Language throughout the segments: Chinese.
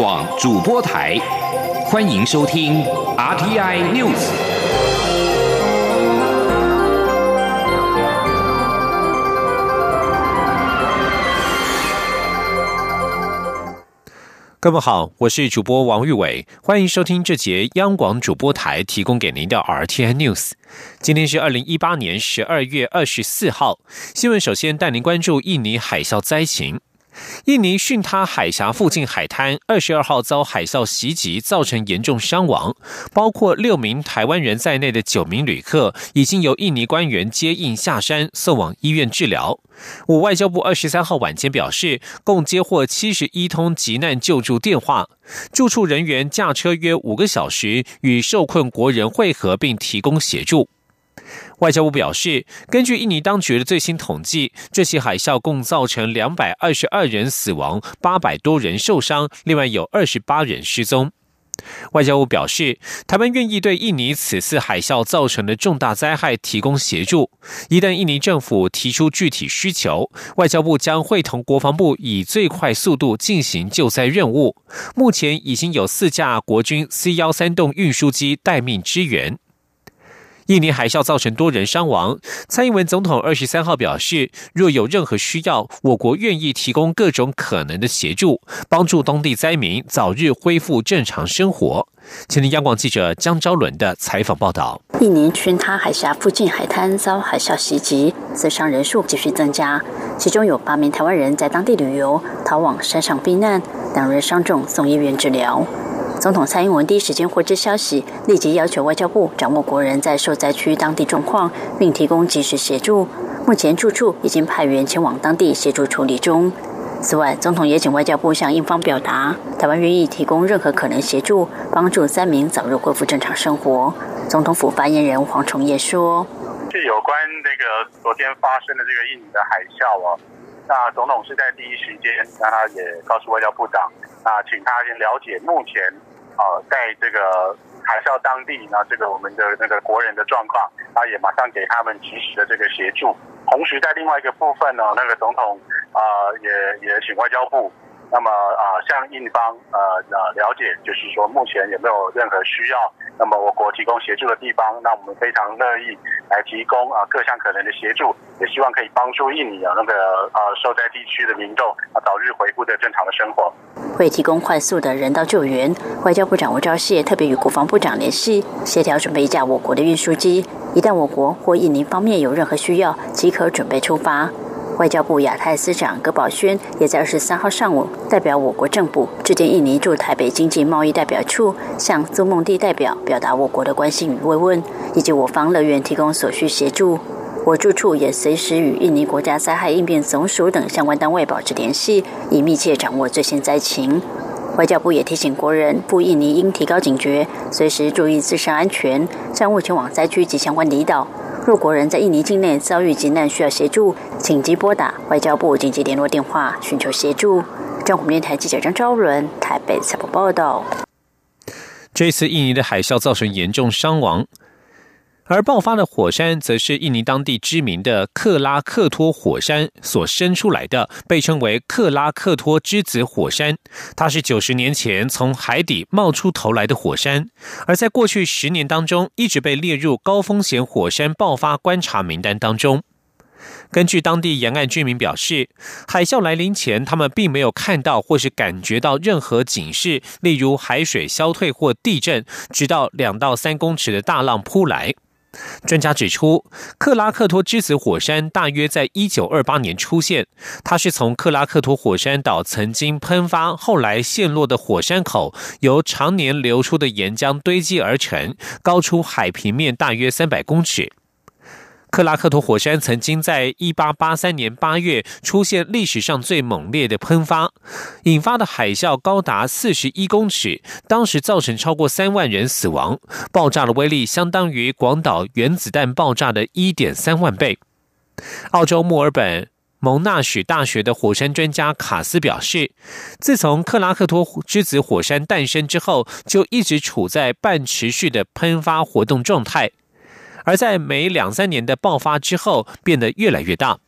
广主播台，欢迎收听 RTI News。各位好，我是主播王玉伟，欢迎收听这节央广主播台提供给您的 RTI News。今天是二零一八年十二月二十四号，新闻首先带您关注印尼海啸灾情。印尼巽他海峡附近海滩二十二号遭海啸袭击，造成严重伤亡，包括六名台湾人在内的九名旅客已经由印尼官员接应下山，送往医院治疗。我外交部二十三号晚间表示，共接获七十一通急难救助电话，住处人员驾车约五个小时与受困国人会合，并提供协助。外交部表示，根据印尼当局的最新统计，这起海啸共造成两百二十二人死亡，八百多人受伤，另外有二十八人失踪。外交部表示，台湾愿意对印尼此次海啸造成的重大灾害提供协助。一旦印尼政府提出具体需求，外交部将会同国防部以最快速度进行救灾任务。目前已经有四架国军 C 幺三栋运输机待命支援。印尼海啸造成多人伤亡。蔡英文总统二十三号表示，若有任何需要，我国愿意提供各种可能的协助，帮助当地灾民早日恢复正常生活。前天央广记者江昭伦的采访报道：印尼群他海峡附近海滩遭海啸袭击，死伤人数继续增加，其中有八名台湾人在当地旅游，逃往山上避难，两人伤重送医院治疗。总统蔡英文第一时间获知消息，立即要求外交部掌握国人在受灾区当地状况，并提供及时协助。目前住处已经派员前往当地协助处理中。此外，总统也请外交部向印方表达，台湾愿意提供任何可能协助，帮助灾民早日恢复正常生活。总统府发言人黄崇业说：“是有关那个昨天发生的这个印尼的海啸啊，那总统是在第一时间，那他也告诉外交部长，那请他先了解目前。”呃，在这个海啸当地，那这个我们的那个国人的状况，啊也马上给他们及时的这个协助。同时，在另外一个部分呢，那个总统啊，也也请外交部。那么啊，向印方呃呃了解，就是说目前有没有任何需要，那么我国提供协助的地方，那我们非常乐意来提供啊各项可能的协助，也希望可以帮助印尼啊那个啊受灾地区的民众啊早日恢复的正常的生活。会提供快速的人道救援。外交部长吴钊燮特别与国防部长联系，协调准备一架我国的运输机，一旦我国或印尼方面有任何需要，即可准备出发。外交部亚太司长葛宝轩也在二十三号上午代表我国政府致电印尼驻台北经济贸易代表处，向邹梦地代表表达我国的关心与慰问，以及我方乐园提供所需协助。我住处也随时与印尼国家灾害应变总署等相关单位保持联系，以密切掌握最新灾情。外交部也提醒国人赴印尼应提高警觉，随时注意自身安全，暂勿前往灾区及相关离岛。若国人在印尼境内遭遇急难需要协助，请即拨打外交部紧急联络电话寻求协助。中国电台记者张昭伦台北采访报道。这次印尼的海啸造成严重伤亡。而爆发的火山，则是印尼当地知名的克拉克托火山所生出来的，被称为克拉克托之子火山。它是九十年前从海底冒出头来的火山，而在过去十年当中，一直被列入高风险火山爆发观察名单当中。根据当地沿岸居民表示，海啸来临前，他们并没有看到或是感觉到任何警示，例如海水消退或地震，直到两到三公尺的大浪扑来。专家指出，克拉克托之子火山大约在一九二八年出现。它是从克拉克托火山岛曾经喷发、后来陷落的火山口，由常年流出的岩浆堆积而成，高出海平面大约三百公尺。克拉克托火山曾经在一八八三年八月出现历史上最猛烈的喷发，引发的海啸高达四十一公尺，当时造成超过三万人死亡，爆炸的威力相当于广岛原子弹爆炸的一点三万倍。澳洲墨尔本蒙纳许大学的火山专家卡斯表示，自从克拉克托之子火山诞生之后，就一直处在半持续的喷发活动状态。而在每两三年的爆发之后，变得越来越大。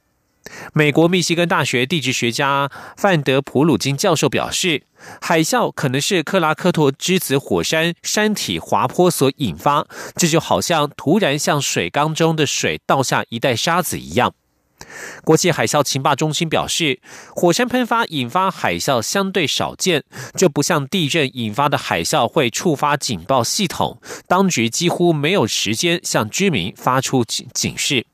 美国密西根大学地质学家范德普鲁金教授表示，海啸可能是克拉科托之子火山山体滑坡所引发，这就好像突然向水缸中的水倒下一袋沙子一样。国际海啸情报中心表示，火山喷发引发海啸相对少见，这不像地震引发的海啸会触发警报系统，当局几乎没有时间向居民发出警警示。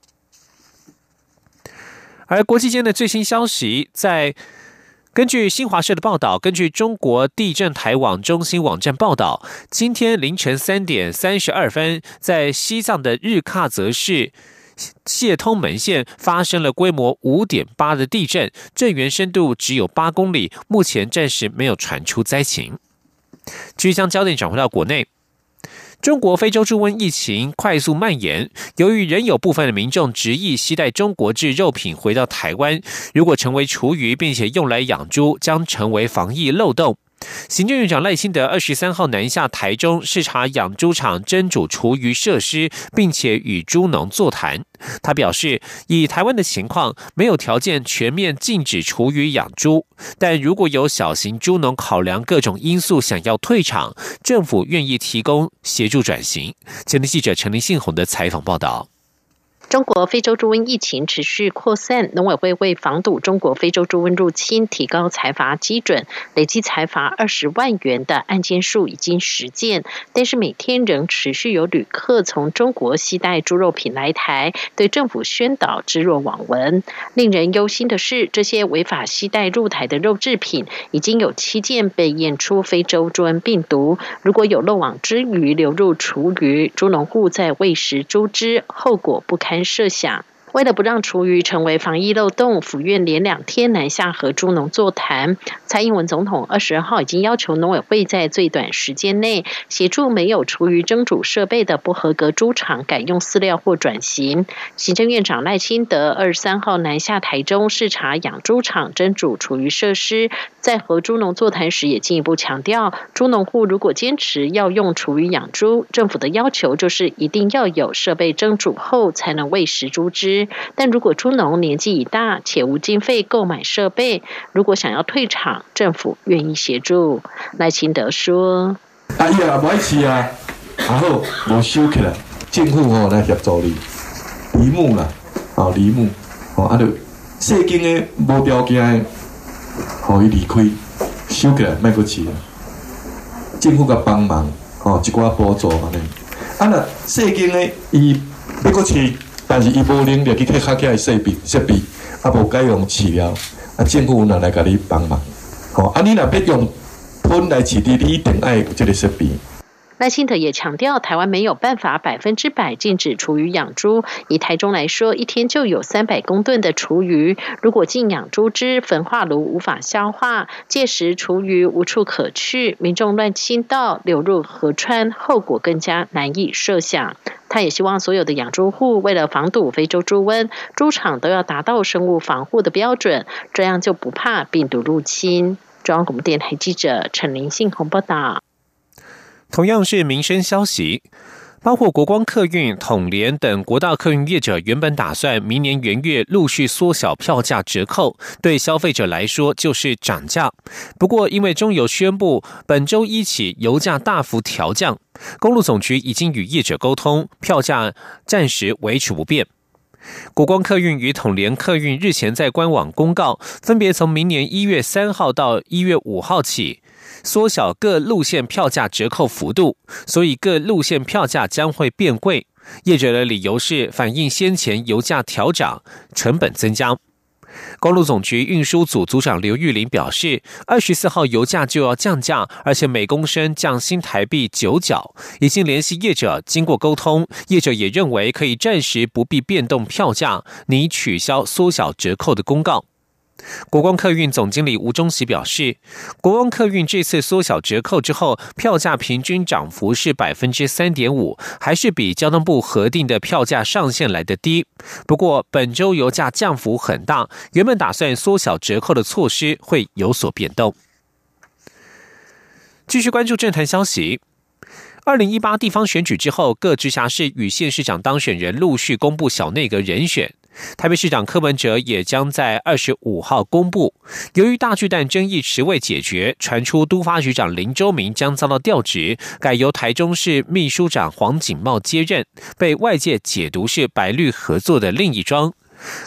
而国际间的最新消息，在根据新华社的报道，根据中国地震台网中心网站报道，今天凌晨三点三十二分，在西藏的日喀则市谢通门县发生了规模五点八的地震，震源深度只有八公里，目前暂时没有传出灾情。继续将焦点转回到国内。中国非洲猪瘟疫情快速蔓延，由于仍有部分的民众执意携带中国制肉品回到台湾，如果成为厨余并且用来养猪，将成为防疫漏洞。行政院长赖清德二十三号南下台中视察养猪场蒸煮厨余设施，并且与猪农座谈。他表示，以台湾的情况，没有条件全面禁止厨余养猪，但如果有小型猪农考量各种因素想要退场，政府愿意提供协助转型。前天记者陈林信宏的采访报道。中国非洲猪瘟疫情持续扩散，农委会为防堵中国非洲猪瘟入侵，提高财罚基准，累计财罚二十万元的案件数已经实践。但是每天仍持续有旅客从中国携带猪肉品来台，对政府宣导置若罔闻。令人忧心的是，这些违法携带入台的肉制品，已经有七件被验出非洲猪瘟病毒。如果有漏网之鱼流入厨余，猪农户在喂食猪只，后果不堪。设想。为了不让厨余成为防疫漏洞，府院连两天南下和猪农座谈。蔡英文总统二十号已经要求农委会在最短时间内协助没有厨余蒸煮设备的不合格猪场改用饲料或转型。行政院长赖清德二十三号南下台中视察养猪场蒸煮厨余设施，在和猪农座谈时也进一步强调，猪农户如果坚持要用厨余养猪，政府的要求就是一定要有设备蒸煮后才能喂食猪只。但如果猪农年纪已大且无经费购买设备，如果想要退场，政府愿意协助。赖清德说：“啊，伊也不爱吃啊，然后我收起来，政府吼来协助你，梨木啦，哦梨木，哦啊，就细间的无条件的，互伊离开，收起来卖过去。政府甲帮忙，哦一寡补助安尼。啊，那细间的伊要过去。”但是伊无能力去开起来设备设备，啊无该用饲料，啊政府哪来甲你帮忙？吼，啊你若要用喷来饲你一定爱有这个设备。赖清德也强调，台湾没有办法百分之百禁止厨余养猪。以台中来说，一天就有三百公吨的厨余，如果禁养猪只，焚化炉无法消化，届时厨余无处可去，民众乱倾倒流入河川，后果更加难以设想。他也希望所有的养猪户为了防堵非洲猪瘟，猪场都要达到生物防护的标准，这样就不怕病毒入侵。中央广播电台记者陈林信鸿报道。同样是民生消息，包括国光客运、统联等国大客运业者原本打算明年元月陆续缩小票价折扣，对消费者来说就是涨价。不过，因为中油宣布本周一起油价大幅调降，公路总局已经与业者沟通，票价暂时维持不变。国光客运与统联客运日前在官网公告，分别从明年一月三号到一月五号起。缩小各路线票价折扣幅度，所以各路线票价将会变贵。业者的理由是反映先前油价调涨，成本增加。公路总局运输组组长刘玉林表示，二十四号油价就要降价，而且每公升降新台币九角，已经联系业者，经过沟通，业者也认为可以暂时不必变动票价，拟取消缩小折扣的公告。国光客运总经理吴中喜表示，国光客运这次缩小折扣之后，票价平均涨幅是百分之三点五，还是比交通部核定的票价上限来的低。不过，本周油价降幅很大，原本打算缩小折扣的措施会有所变动。继续关注政坛消息，二零一八地方选举之后，各直辖市与县市长当选人陆续公布小内阁人选。台北市长柯文哲也将在二十五号公布。由于大巨蛋争议迟未解决，传出都发局长林周明将遭到调职，改由台中市秘书长黄景茂接任，被外界解读是白绿合作的另一桩。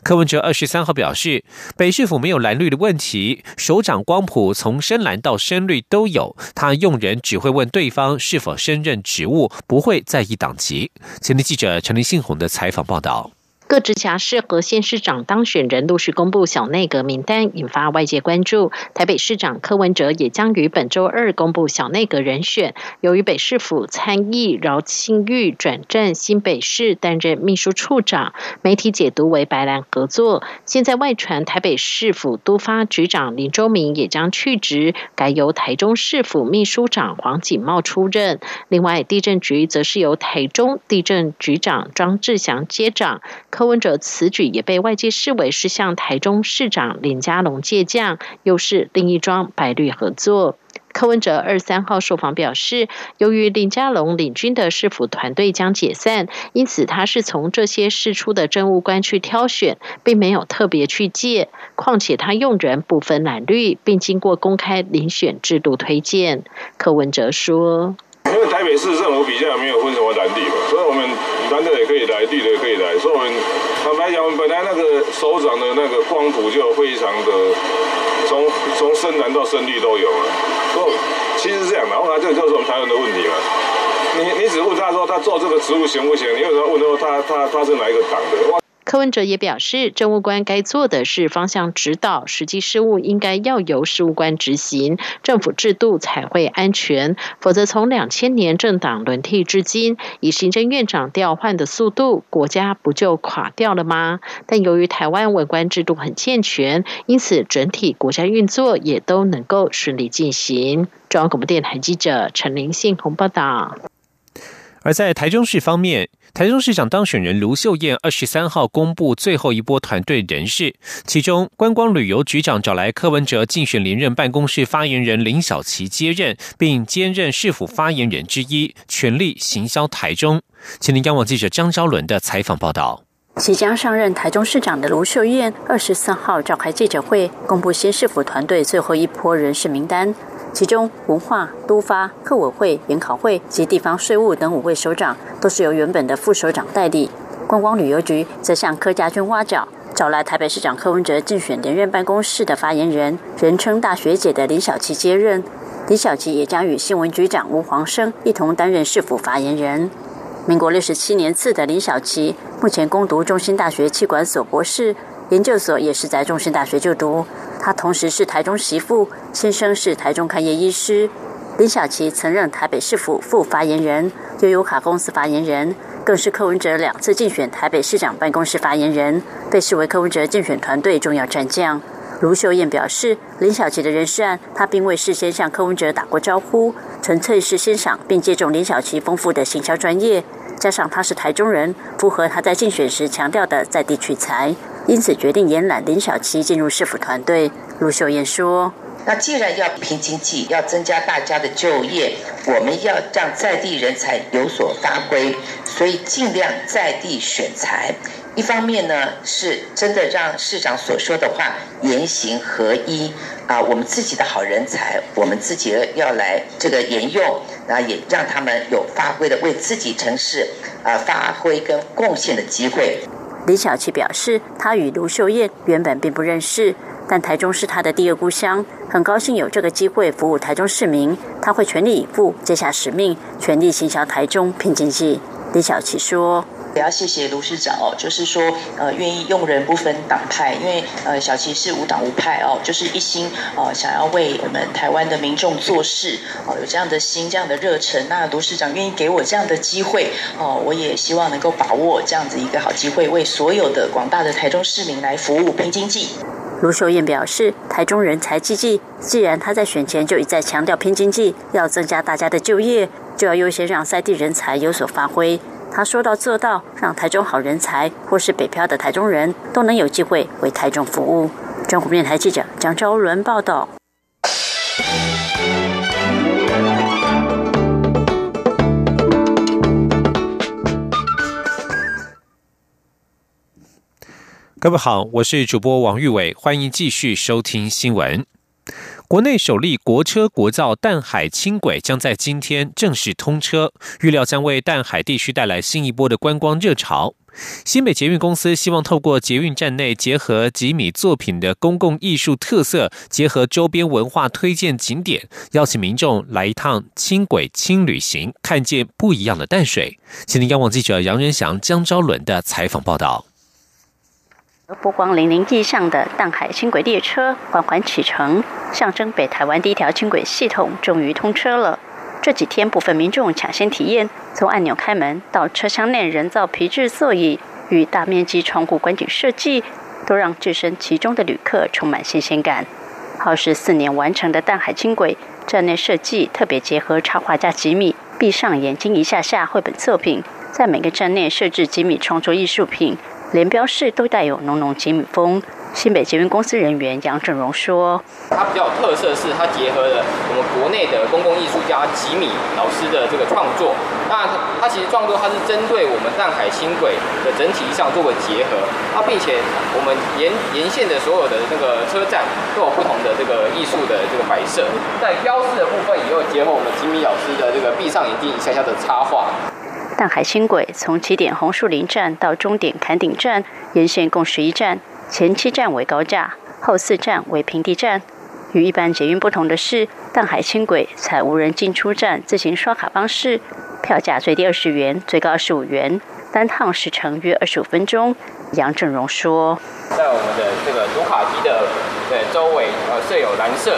柯文哲二十三号表示，北市府没有蓝绿的问题，首长光谱从深蓝到深绿都有，他用人只会问对方是否升任职务，不会在意党籍。前天记者陈林信宏的采访报道。各直辖市和县市长当选人陆续公布小内阁名单，引发外界关注。台北市长柯文哲也将于本周二公布小内阁人选。由于北市府参议饶庆玉转战新北市担任秘书处长，媒体解读为白兰合作。现在外传台北市府督发局长林周明也将去职，改由台中市府秘书长黄锦茂出任。另外，地震局则是由台中地震局长庄志祥接掌。文哲此举也被外界视为是向台中市长林佳龙借将，又是另一桩白绿合作。柯文哲二三号受访表示，由于林佳龙领军的市府团队将解散，因此他是从这些市出的政务官去挑选，并没有特别去借。况且他用人不分蓝绿，并经过公开遴选制度推荐。柯文哲说。因为台北市政府比较没有分什么蓝地嘛，所以我们蓝的也可以来，绿的也可以所以我们坦白讲，我们本来那个手掌的那个光谱就非常的，从从深蓝到深绿都有了。不，其实是这样的，后来这就是我们台湾的问题了。你你只问他说他做这个职务行不行？你有时候问说他他他是哪一个党的？柯文哲也表示，政务官该做的是方向指导，实际事务应该要由事务官执行，政府制度才会安全。否则，从两千年政党轮替至今，以行政院长调换的速度，国家不就垮掉了吗？但由于台湾文官制度很健全，因此整体国家运作也都能够顺利进行。中央广播电台记者陈玲信鸿报道。而在台中市方面，台中市长当选人卢秀燕二十三号公布最后一波团队人事，其中观光旅游局长找来柯文哲竞选连任办公室发言人林小琪接任，并兼任市府发言人之一，全力行销台中。请您央网记者张昭伦的采访报道。即将上任台中市长的卢秀燕二十四号召开记者会，公布新市府团队最后一波人事名单。其中，文化、都发、客委会、研考会及地方税务等五位首长都是由原本的副首长代理。观光旅游局则向柯家军挖角，找来台北市长柯文哲竞选连任办公室的发言人，人称“大学姐”的林小琪接任。李小琪也将与新闻局长吴黄生一同担任市府发言人。民国六十七年次的林小琪，目前攻读中兴大学气管所博士研究所，也是在中兴大学就读。他同时是台中媳妇，先生是台中开业医师。林小琪曾任台北市府副发言人、悠游卡公司发言人，更是柯文哲两次竞选台北市长办公室发言人，被视为柯文哲竞选团队重要战将。卢秀燕表示，林小琪的人事案，她并未事先向柯文哲打过招呼，纯粹是欣赏并借重林小琪丰富的行销专业，加上他是台中人，符合他在竞选时强调的在地取材。因此决定延揽林小七进入市府团队。陆秀燕说：“那既然要拼经济，要增加大家的就业，我们要让在地人才有所发挥，所以尽量在地选材。一方面呢，是真的让市长所说的话言行合一啊，我们自己的好人才，我们自己要来这个沿用，那也让他们有发挥的为自己城市啊发挥跟贡献的机会。”李小琪表示，他与卢秀燕原本并不认识，但台中是他的第二故乡，很高兴有这个机会服务台中市民，他会全力以赴，接下使命，全力行销台中拼经济。李小琪说。也要谢谢卢市长哦，就是说，呃，愿意用人不分党派，因为呃，小琪是无党无派哦，就是一心哦，想要为我们台湾的民众做事哦，有这样的心，这样的热忱。那卢市长愿意给我这样的机会哦，我也希望能够把握这样子一个好机会，为所有的广大的台中市民来服务拼经济。卢秀燕表示，台中人才济济，既然他在选前就一再强调拼经济，要增加大家的就业，就要优先让在地人才有所发挥。他说到做到，让台中好人才或是北漂的台中人都能有机会为台中服务。中国电台记者江昭伦报道。各位好，我是主播王玉伟，欢迎继续收听新闻。国内首例国车国造淡海轻轨将在今天正式通车，预料将为淡海地区带来新一波的观光热潮。新北捷运公司希望透过捷运站内结合吉米作品的公共艺术特色，结合周边文化推荐景点，邀请民众来一趟轻轨轻旅行，看见不一样的淡水。今天央网记者杨仁祥、江昭伦的采访报道。波光粼粼意象的淡海轻轨列车缓缓启程，象征北台湾第一条轻轨系统终于通车了。这几天，部分民众抢先体验，从按钮开门到车厢内人造皮质座椅与大面积窗户观景设计，都让置身其中的旅客充满新鲜感。耗时四年完成的淡海轻轨站内设计特别结合插画家吉米“闭上眼睛一下下”绘本作品，在每个站内设置吉米创作艺术品。连标示都带有浓浓吉米风。新北捷运公司人员杨振荣说：“它比较有特色，是它结合了我们国内的公共艺术家吉米老师的这个创作。那它其实创作，它是针对我们淡海轻轨的整体上做个结合。它，并且我们沿沿线的所有的那个车站都有不同的这个艺术的这个摆设。在标示的部分，也有结合我们吉米老师的这个闭上眼睛一下下的插画。”淡海轻轨从起点红树林站到终点坎顶站，沿线共十一站，前七站为高架，后四站为平地站。与一般捷运不同的是，淡海轻轨采无人进出站自行刷卡方式，票价最低二十元，最高二十五元，单趟时程约二十五分钟。杨正荣说：“在我们的这个读卡机的对周围，呃，设有蓝色。”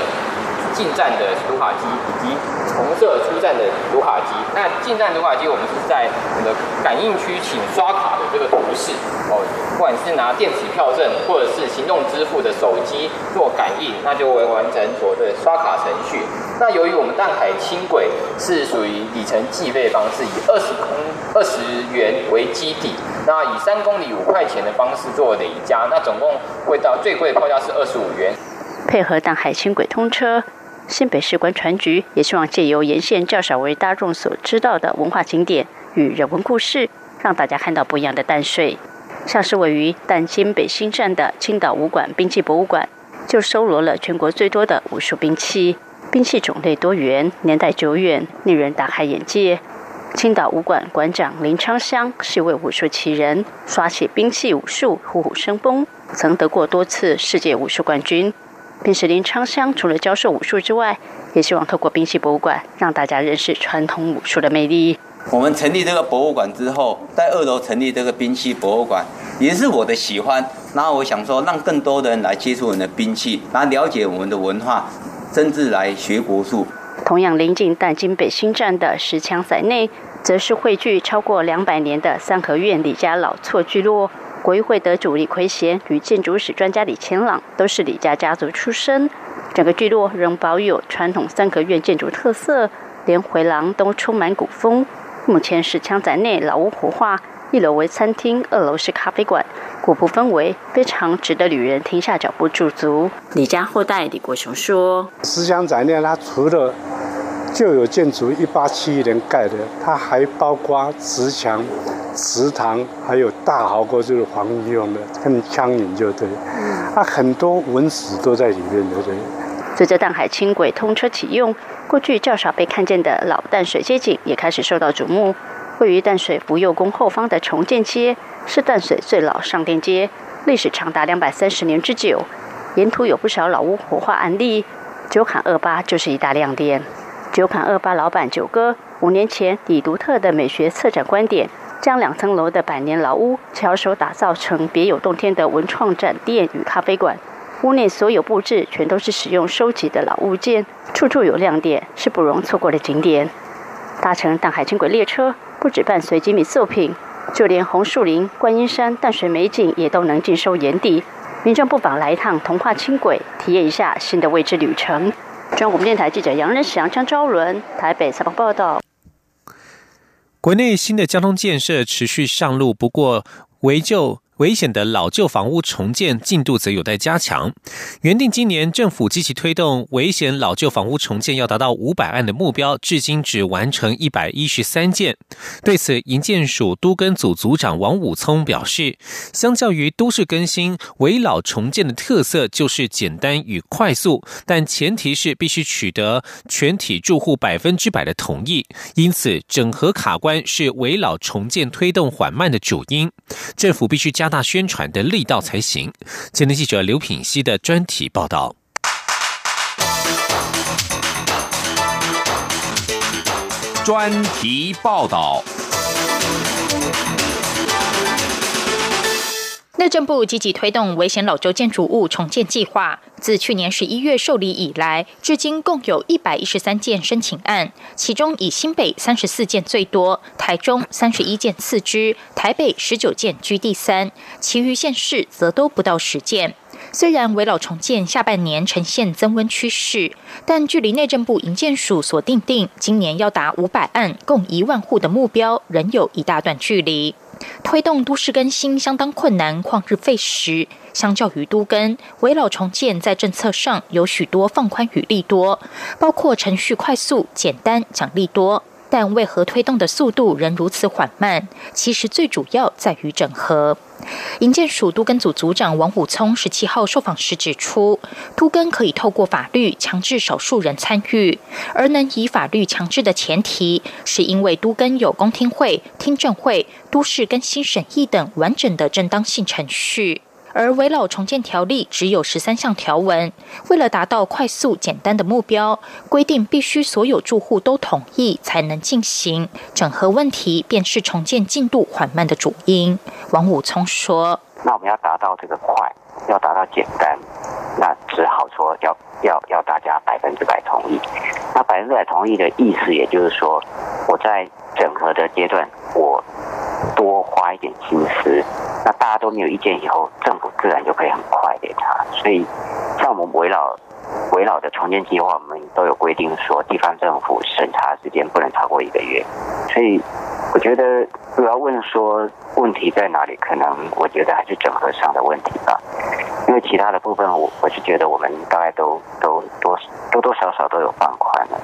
进站的读卡机以及红色出站的读卡机。那进站读卡机，我们是在我们的感应区，请刷卡的这个图示哦，不管是拿电子票证或者是行动支付的手机做感应，那就会完成所谓的刷卡程序。那由于我们淡海轻轨是属于里程计费方式，以二十公二十元为基底，那以三公里五块钱的方式做累加，那总共会到最贵票价是二十五元。配合淡海轻轨通车。新北市观船局也希望借由沿线较少为大众所知道的文化景点与人文故事，让大家看到不一样的淡水。像是位于淡金北新站的青岛武馆兵器博物馆，就收罗了全国最多的武术兵器，兵器种类多元，年代久远，令人大开眼界。青岛武馆馆长林昌香是一位武术奇人，耍起兵器武术虎虎生风，曾得过多次世界武术冠军。并是林昌香除了教授武术之外，也希望透过兵器博物馆让大家认识传统武术的魅力。我们成立这个博物馆之后，在二楼成立这个兵器博物馆，也是我的喜欢。然后我想说，让更多的人来接触我们的兵器，来了解我们的文化，甚至来学国术。同样临近淡金北新站的石墙仔内，则是汇聚超过两百年的三合院李家老厝聚落。国议会得主李奎贤与建筑史专家李乾朗都是李家家族出身，整个聚落仍保有传统三合院建筑特色，连回廊都充满古风。目前是枪宅内老屋活化，一楼为餐厅，二楼是咖啡馆，古朴氛围非常值得旅人停下脚步驻足。李家后代李国雄说：“石墙仔内，它除了旧有建筑一八七一年盖的，它还包括石墙。”祠堂还有大壕沟，就是皇帝用的，跟枪引就对。啊，很多文史都在里面，对不对？随着淡海轻轨通车启用，过去较少被看见的老淡水街景也开始受到瞩目。位于淡水福佑宫后方的重建街，是淡水最老商店街，历史长达两百三十年之久。沿途有不少老屋活化案例，九坎二八就是一大亮点。九坎二八老板九哥五年前以独特的美学策展观点。将两层楼的百年老屋巧手打造成别有洞天的文创展店与咖啡馆，屋内所有布置全都是使用收集的老物件，处处有亮点，是不容错过的景点。搭乘淡海轻轨列车，不止伴随吉米作品，就连红树林、观音山、淡水美景也都能尽收眼底。民众不妨来一趟童话轻轨，体验一下新的未知旅程。中央广播电台记者杨仁祥、张昭伦台北采访报道。国内新的交通建设持续上路，不过为就危险的老旧房屋重建进度则有待加强。原定今年政府积极推动危险老旧房屋重建要达到五百案的目标，至今只完成一百一十三件。对此，营建署都根组组长王武聪表示，相较于都市更新，危老重建的特色就是简单与快速，但前提是必须取得全体住户百分之百的同意。因此，整合卡关是危老重建推动缓慢的主因。政府必须加。加大宣传的力道才行。今天记者刘品熙的专题报道。专题报道。内政部积极推动危险老旧建筑物重建计划，自去年十一月受理以来，至今共有一百一十三件申请案，其中以新北三十四件最多，台中三十一件次之，台北十九件居第三，其余县市则都不到十件。虽然围老重建下半年呈现增温趋势，但距离内政部营建署所定定今年要达五百案、共一万户的目标，仍有一大段距离。推动都市更新相当困难，旷日费时。相较于都更，围老重建在政策上有许多放宽与利多，包括程序快速、简单、奖励多。但为何推动的速度仍如此缓慢？其实最主要在于整合。营建署都根组组长王武聪十七号受访时指出，都根可以透过法律强制少数人参与，而能以法律强制的前提，是因为都根有公听会、听证会、都市更新审议等完整的正当性程序。而围老重建条例只有十三项条文，为了达到快速简单的目标，规定必须所有住户都同意才能进行整合，问题便是重建进度缓慢的主因。王武聪说：“那我们要达到这个快，要达到简单，那只好说要要要大家百分之百同意。那百分之百同意的意思，也就是说，我在整合的阶段，我多花一点心思。”那大家都没有意见以后，政府自然就可以很快给他。所以，像我们围绕围绕的重建计划，我们都有规定说，地方政府审查时间不能超过一个月。所以，我觉得如果要问说问题在哪里，可能我觉得还是整合上的问题吧。因为其他的部分，我我是觉得我们大概都都多多多少少都有放宽了。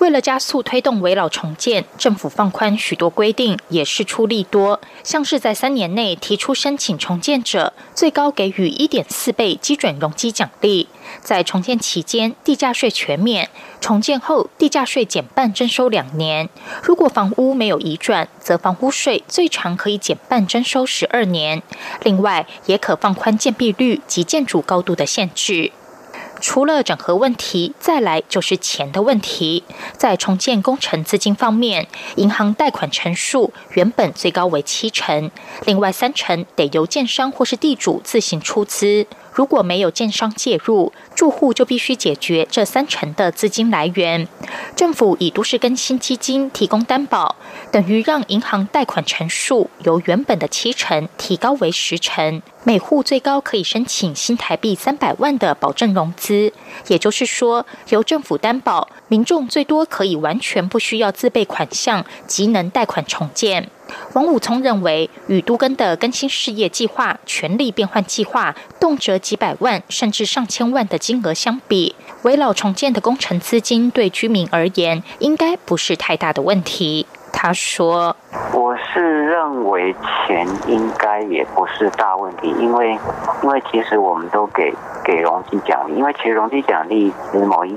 为了加速推动围老重建，政府放宽许多规定，也是出力多。像是在三年内提出申请重建者，最高给予一点四倍基准容积奖励；在重建期间，地价税全免；重建后，地价税减半征收两年。如果房屋没有移转，则房屋税最长可以减半征收十二年。另外，也可放宽建蔽率及建筑高度的限制。除了整合问题，再来就是钱的问题。在重建工程资金方面，银行贷款成数原本最高为七成，另外三成得由建商或是地主自行出资。如果没有建商介入，住户就必须解决这三成的资金来源。政府以都市更新基金提供担保，等于让银行贷款成数由原本的七成提高为十成，每户最高可以申请新台币三百万的保证融资。也就是说，由政府担保，民众最多可以完全不需要自备款项，即能贷款重建。王武聪认为，与都根的更新事业计划、权力变换计划，动辄几百万甚至上千万的金额相比，围老重建的工程资金对居民而言，应该不是太大的问题。他说：“我是认为钱应该也不是大问题，因为因为其实我们都给给容积奖励，因为其实容积奖励某一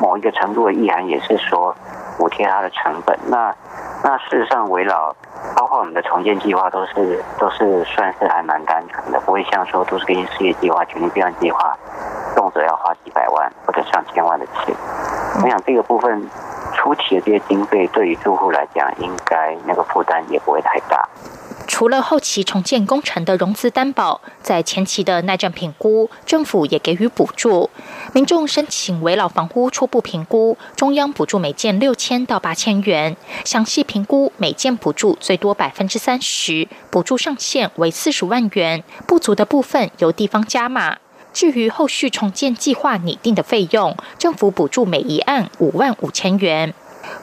某一个程度的意涵也是说补贴它的成本。那那事实上围绕。”包括我们的重建计划都是都是算是还蛮单纯的，不会像说都是根据事业计划、全力变换计划，动辄要花几百万或者上千万的钱。我想这个部分初期的这些经费，对于住户来讲，应该那个负担也不会太大。除了后期重建工程的融资担保，在前期的耐震评估，政府也给予补助。民众申请围老房屋初步评估，中央补助每件六千到八千元，详细评估每件补助最多百分之三十，补助上限为四十万元，不足的部分由地方加码。至于后续重建计划拟定的费用，政府补助每一案五万五千元。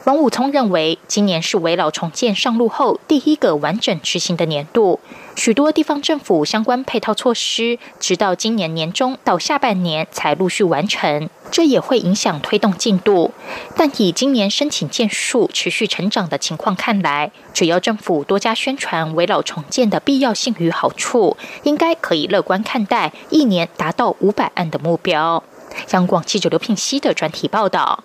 王武聪认为，今年是围老重建上路后第一个完整执行的年度，许多地方政府相关配套措施，直到今年年中到下半年才陆续完成，这也会影响推动进度。但以今年申请件数持续成长的情况看来，只要政府多加宣传围老重建的必要性与好处，应该可以乐观看待一年达到五百案的目标。央广记者刘聘熙的专题报道。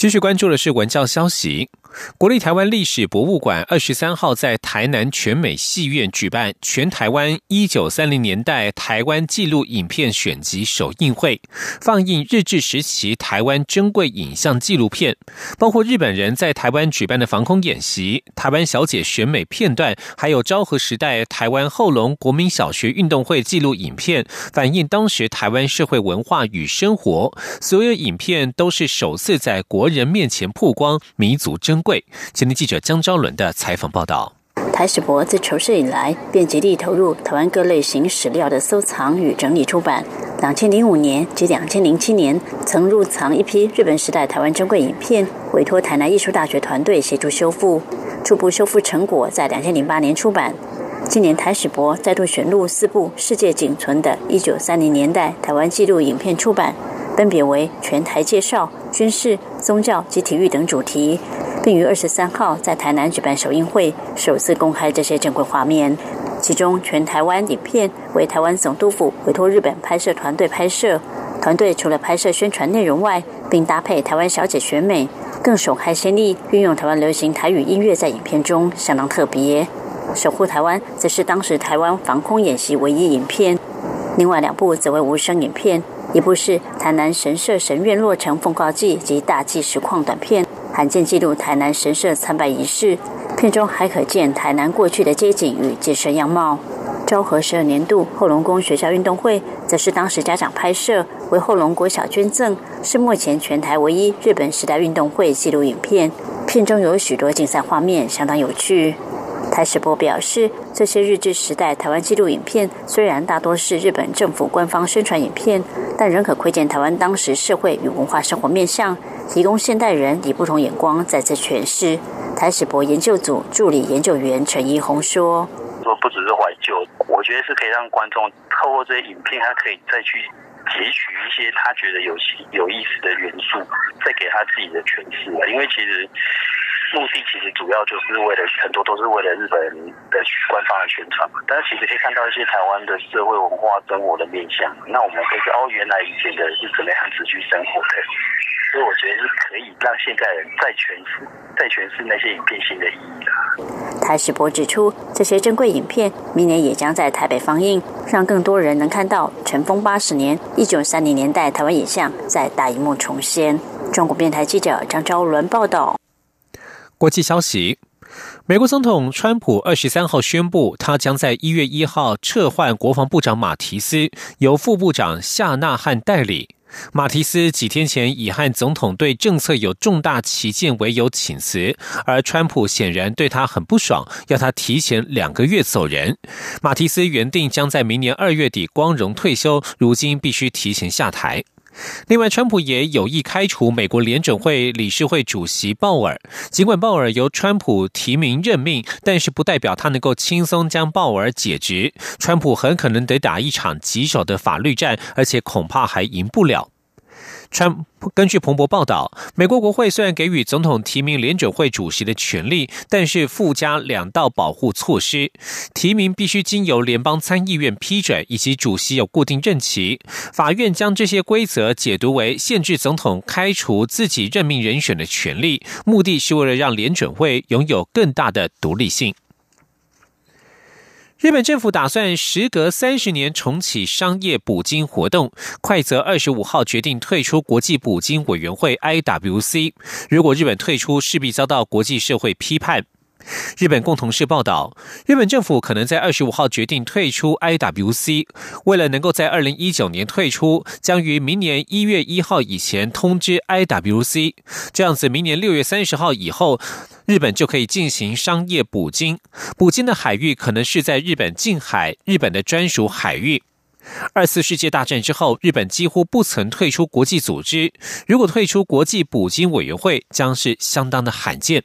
继续关注的是文教消息。国立台湾历史博物馆二十三号在台南全美戏院举办全台湾一九三零年代台湾纪录影片选集首映会，放映日治时期台湾珍贵影像纪录片，包括日本人在台湾举办的防空演习、台湾小姐选美片段，还有昭和时代台湾后龙国民小学运动会纪录影片，反映当时台湾社会文化与生活。所有影片都是首次在国人面前曝光，弥足珍。贵，前天记者江昭伦的采访报道。台史博自筹设以来，便极力投入台湾各类型史料的收藏与整理出版。两千零五年及两千零七年，曾入藏一批日本时代台湾珍贵影片，委托台南艺术大学团队协助修复。初步修复成果在两千零八年出版。今年台史博再度选录四部世界仅存的一九三零年代台湾纪录影片出版，分别为全台介绍、军事、宗教及体育等主题。并于二十三号在台南举办首映会，首次公开这些珍贵画面。其中，全台湾影片为台湾总督府委托日本拍摄团队拍摄。团队除了拍摄宣传内容外，并搭配台湾小姐选美，更首开先例运用台湾流行台语音乐在影片中，相当特别。守护台湾则是当时台湾防空演习唯一影片。另外两部则为无声影片，一部是台南神社神院落成奉告记及大祭实况短片。罕见记录台南神社参拜仪式，片中还可见台南过去的街景与建设样貌。昭和十二年度后龙宫学校运动会，则是当时家长拍摄，为后龙国小捐赠，是目前全台唯一日本时代运动会纪录影片。片中有许多竞赛画面，相当有趣。台史博表示，这些日治时代台湾纪录影片虽然大多是日本政府官方宣传影片，但仍可窥见台湾当时社会与文化生活面向。提供现代人以不同眼光再次诠释。台史博研究组助理研究员陈一红说：“说不只是怀旧，我觉得是可以让观众透过这些影片，他可以再去截取一些他觉得有有意思的元素，再给他自己的诠释因为其实。”目的其实主要就是为了很多都是为了日本的官方的宣传嘛，但是其实可以看到一些台湾的社会文化生活的面向，那我们可以说哦，原来以前的是怎么样子去生活的，所以我觉得是可以让现在人再诠释、再诠释那些影片新的意义的。台史博指出，这些珍贵影片明年也将在台北放映，让更多人能看到尘封八十年、一九三零年代台湾影像在大荧幕重现。中国电台记者张昭伦报道。国际消息：美国总统川普二十三号宣布，他将在一月一号撤换国防部长马提斯，由副部长夏纳汉代理。马提斯几天前以和总统对政策有重大旗舰为由请辞，而川普显然对他很不爽，要他提前两个月走人。马提斯原定将在明年二月底光荣退休，如今必须提前下台。另外，川普也有意开除美国联准会理事会主席鲍尔。尽管鲍尔由川普提名任命，但是不代表他能够轻松将鲍尔解职。川普很可能得打一场棘手的法律战，而且恐怕还赢不了。川根据彭博报道，美国国会虽然给予总统提名联准会主席的权利，但是附加两道保护措施：提名必须经由联邦参议院批准，以及主席有固定任期。法院将这些规则解读为限制总统开除自己任命人选的权利，目的是为了让联准会拥有更大的独立性。日本政府打算时隔三十年重启商业捕鲸活动，快则二十五号决定退出国际捕鲸委员会 （IWC）。如果日本退出，势必遭到国际社会批判。日本共同社报道，日本政府可能在二十五号决定退出 IWC。为了能够在二零一九年退出，将于明年一月一号以前通知 IWC。这样子，明年六月三十号以后，日本就可以进行商业捕鲸。捕鲸的海域可能是在日本近海、日本的专属海域。二次世界大战之后，日本几乎不曾退出国际组织，如果退出国际捕鲸委员会，将是相当的罕见。